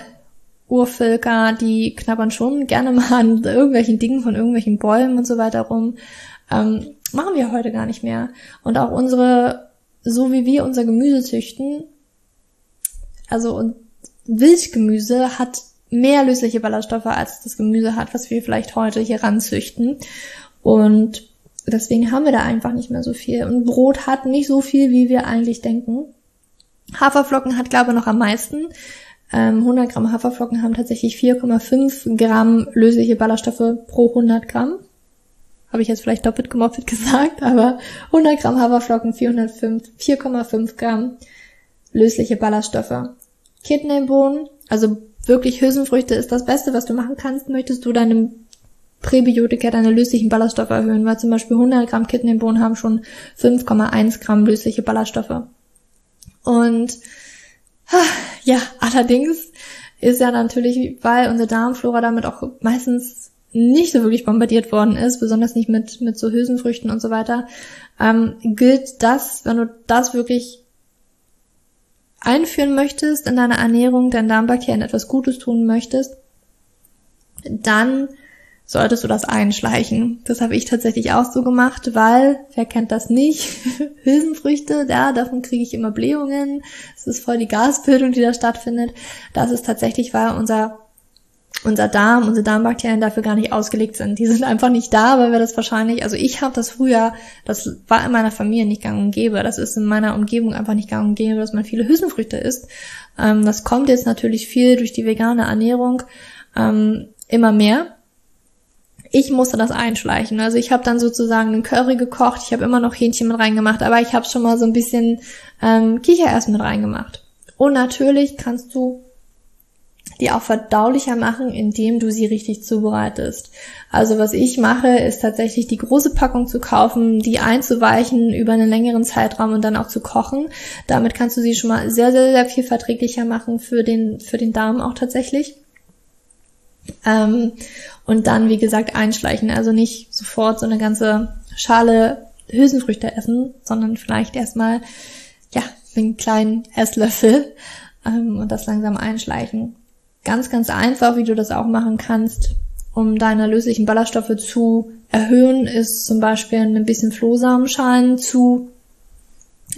S1: Urvölker, die knabbern schon gerne mal an irgendwelchen Dingen von irgendwelchen Bäumen und so weiter rum. Ähm, machen wir heute gar nicht mehr. Und auch unsere, so wie wir unser Gemüse züchten, also und Wildgemüse hat mehr lösliche Ballaststoffe als das Gemüse hat, was wir vielleicht heute hier ranzüchten. Und deswegen haben wir da einfach nicht mehr so viel. Und Brot hat nicht so viel, wie wir eigentlich denken. Haferflocken hat, glaube ich, noch am meisten. 100 ähm, Gramm Haferflocken haben tatsächlich 4,5 Gramm lösliche Ballaststoffe pro 100 Gramm. Habe ich jetzt vielleicht doppelt gemoppelt *laughs* gesagt, aber 100 Gramm Haferflocken, 4,5 Gramm lösliche Ballaststoffe. Kidneybohnen, also wirklich Hülsenfrüchte ist das Beste, was du machen kannst. Möchtest du deinem Präbiotika, deine löslichen Ballaststoffe erhöhen, weil zum Beispiel 100 Gramm Kidneybohnen haben schon 5,1 Gramm lösliche Ballaststoffe. Und ja, allerdings ist ja natürlich, weil unsere Darmflora damit auch meistens nicht so wirklich bombardiert worden ist, besonders nicht mit, mit so Hülsenfrüchten und so weiter, ähm, gilt das, wenn du das wirklich einführen möchtest in deiner Ernährung, deinen Darmbakterien etwas Gutes tun möchtest, dann solltest du das einschleichen. Das habe ich tatsächlich auch so gemacht, weil, wer kennt das nicht? *laughs* Hülsenfrüchte, ja, davon kriege ich immer Blähungen. Es ist voll die Gasbildung, die da stattfindet. Das ist tatsächlich, weil unser unser Darm, unsere Darmbakterien dafür gar nicht ausgelegt sind. Die sind einfach nicht da, weil wir das wahrscheinlich, also ich habe das früher, das war in meiner Familie nicht gang und gäbe, das ist in meiner Umgebung einfach nicht gang und gäbe, dass man viele Hülsenfrüchte isst. Ähm, das kommt jetzt natürlich viel durch die vegane Ernährung ähm, immer mehr ich musste das einschleichen. Also ich habe dann sozusagen einen Curry gekocht, ich habe immer noch Hähnchen mit reingemacht, aber ich habe schon mal so ein bisschen ähm, Kichererbsen mit reingemacht. Und natürlich kannst du die auch verdaulicher machen, indem du sie richtig zubereitest. Also was ich mache, ist tatsächlich die große Packung zu kaufen, die einzuweichen über einen längeren Zeitraum und dann auch zu kochen. Damit kannst du sie schon mal sehr, sehr, sehr viel verträglicher machen für den, für den Darm auch tatsächlich. Ähm, und dann, wie gesagt, einschleichen. Also nicht sofort so eine ganze Schale Hülsenfrüchte essen, sondern vielleicht erstmal, ja, einen kleinen Esslöffel ähm, und das langsam einschleichen. Ganz, ganz einfach, wie du das auch machen kannst, um deine löslichen Ballaststoffe zu erhöhen, ist zum Beispiel ein bisschen Flohsamenschalen zu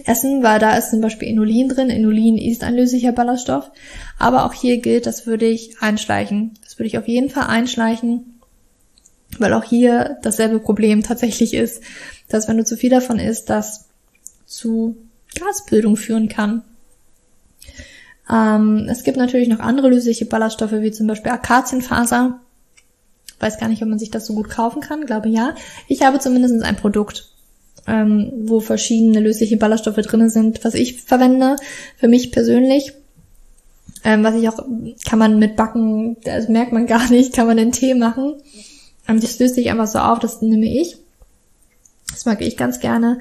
S1: essen, weil da ist zum Beispiel Inulin drin. Inulin ist ein löslicher Ballaststoff. Aber auch hier gilt, das würde ich einschleichen. Das würde ich auf jeden Fall einschleichen, weil auch hier dasselbe Problem tatsächlich ist, dass wenn du zu viel davon isst, das zu Gasbildung führen kann. Ähm, es gibt natürlich noch andere lösliche Ballaststoffe, wie zum Beispiel Akazienfaser. Weiß gar nicht, ob man sich das so gut kaufen kann, glaube ja. Ich habe zumindest ein Produkt, ähm, wo verschiedene lösliche Ballaststoffe drinne sind, was ich verwende, für mich persönlich. Ähm, was ich auch, kann man mit Backen, das merkt man gar nicht, kann man den Tee machen. Ähm, das löst sich einfach so auf, das nehme ich. Das mag ich ganz gerne.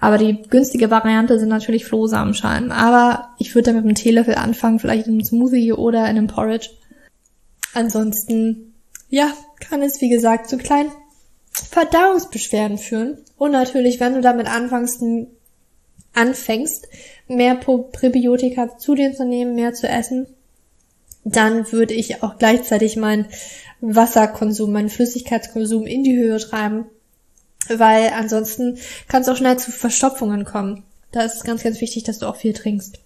S1: Aber die günstige Variante sind natürlich Flohsamenschalen. Aber ich würde da mit einem Teelöffel anfangen, vielleicht in einem Smoothie oder in einem Porridge. Ansonsten, ja, kann es wie gesagt zu kleinen Verdauungsbeschwerden führen. Und natürlich, wenn du damit anfängst, anfängst, mehr Präbiotika zu dir zu nehmen, mehr zu essen, dann würde ich auch gleichzeitig meinen Wasserkonsum, meinen Flüssigkeitskonsum in die Höhe treiben, weil ansonsten kann es auch schnell zu Verstopfungen kommen. Da ist es ganz, ganz wichtig, dass du auch viel trinkst.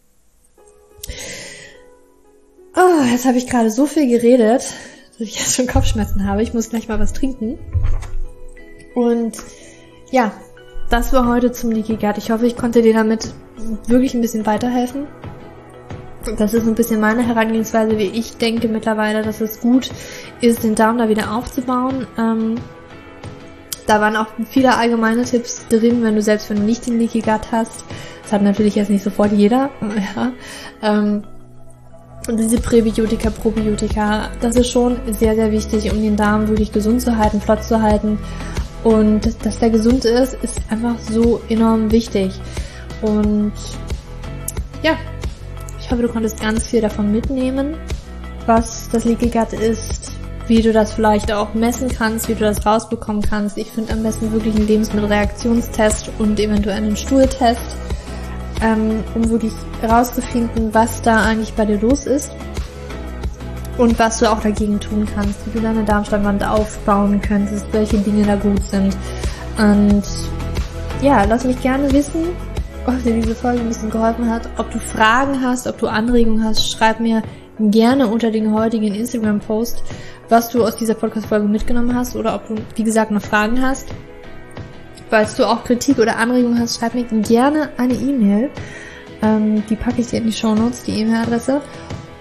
S1: Oh, jetzt habe ich gerade so viel geredet, dass ich *laughs* jetzt schon Kopfschmerzen habe. Ich muss gleich mal was trinken. Und ja, das war heute zum Leaky Gut. Ich hoffe, ich konnte dir damit wirklich ein bisschen weiterhelfen. Das ist ein bisschen meine Herangehensweise, wie ich denke mittlerweile, dass es gut ist, den Darm da wieder aufzubauen. Ähm, da waren auch viele allgemeine Tipps drin, wenn du selbst wenn du nicht den Leaky Gut hast. Das hat natürlich jetzt nicht sofort jeder. *laughs* Ja. Ähm, diese Präbiotika, Probiotika, das ist schon sehr, sehr wichtig, um den Darm wirklich gesund zu halten, flott zu halten. Und dass der gesund ist, ist einfach so enorm wichtig. Und ja, ich hoffe, du konntest ganz viel davon mitnehmen, was das Leaky Gut ist,
S2: wie du das vielleicht auch messen kannst, wie du das rausbekommen kannst. Ich finde am besten wirklich einen Lebensmittelreaktionstest und eventuell einen Stuhltest, ähm, um wirklich rauszufinden, was da eigentlich bei dir los ist und was du auch dagegen tun kannst, wie du deine Darmsteinwand aufbauen könntest, welche Dinge da gut sind. Und ja, lass mich gerne wissen, ob dir diese Folge ein bisschen geholfen hat, ob du Fragen hast, ob du Anregungen hast, schreib mir gerne unter den heutigen Instagram-Post, was du aus dieser Podcast-Folge mitgenommen hast oder ob du, wie gesagt, noch Fragen hast. Falls du auch Kritik oder Anregungen hast, schreib mir gerne eine E-Mail. Ähm, die packe ich dir in die Show Notes, die E-Mail-Adresse.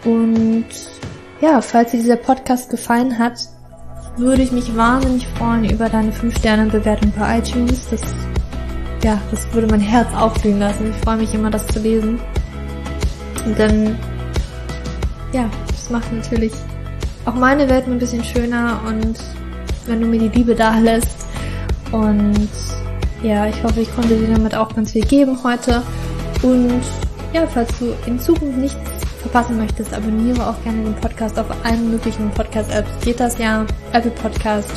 S2: Und ja, falls dir dieser Podcast gefallen hat, würde ich mich wahnsinnig freuen über deine 5-Sterne-Bewertung bei iTunes. Das, ja, das würde mein Herz aufblühen lassen. Ich freue mich immer, das zu lesen. Und dann, ja, das macht natürlich auch meine Welt ein bisschen schöner und wenn du mir die Liebe da lässt. Und ja, ich hoffe, ich konnte dir damit auch ganz viel geben heute. Und ja, falls du in Zukunft nichts verpassen möchtest, abonniere auch gerne den Podcast auf allen möglichen Podcast-Apps. Geht das ja? Apple Podcast,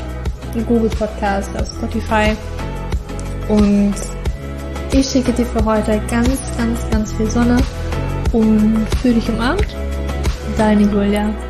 S2: Google Podcast, auf Spotify. Und ich schicke dir für heute ganz, ganz, ganz viel Sonne und fühle dich umarmt. Deine Julia.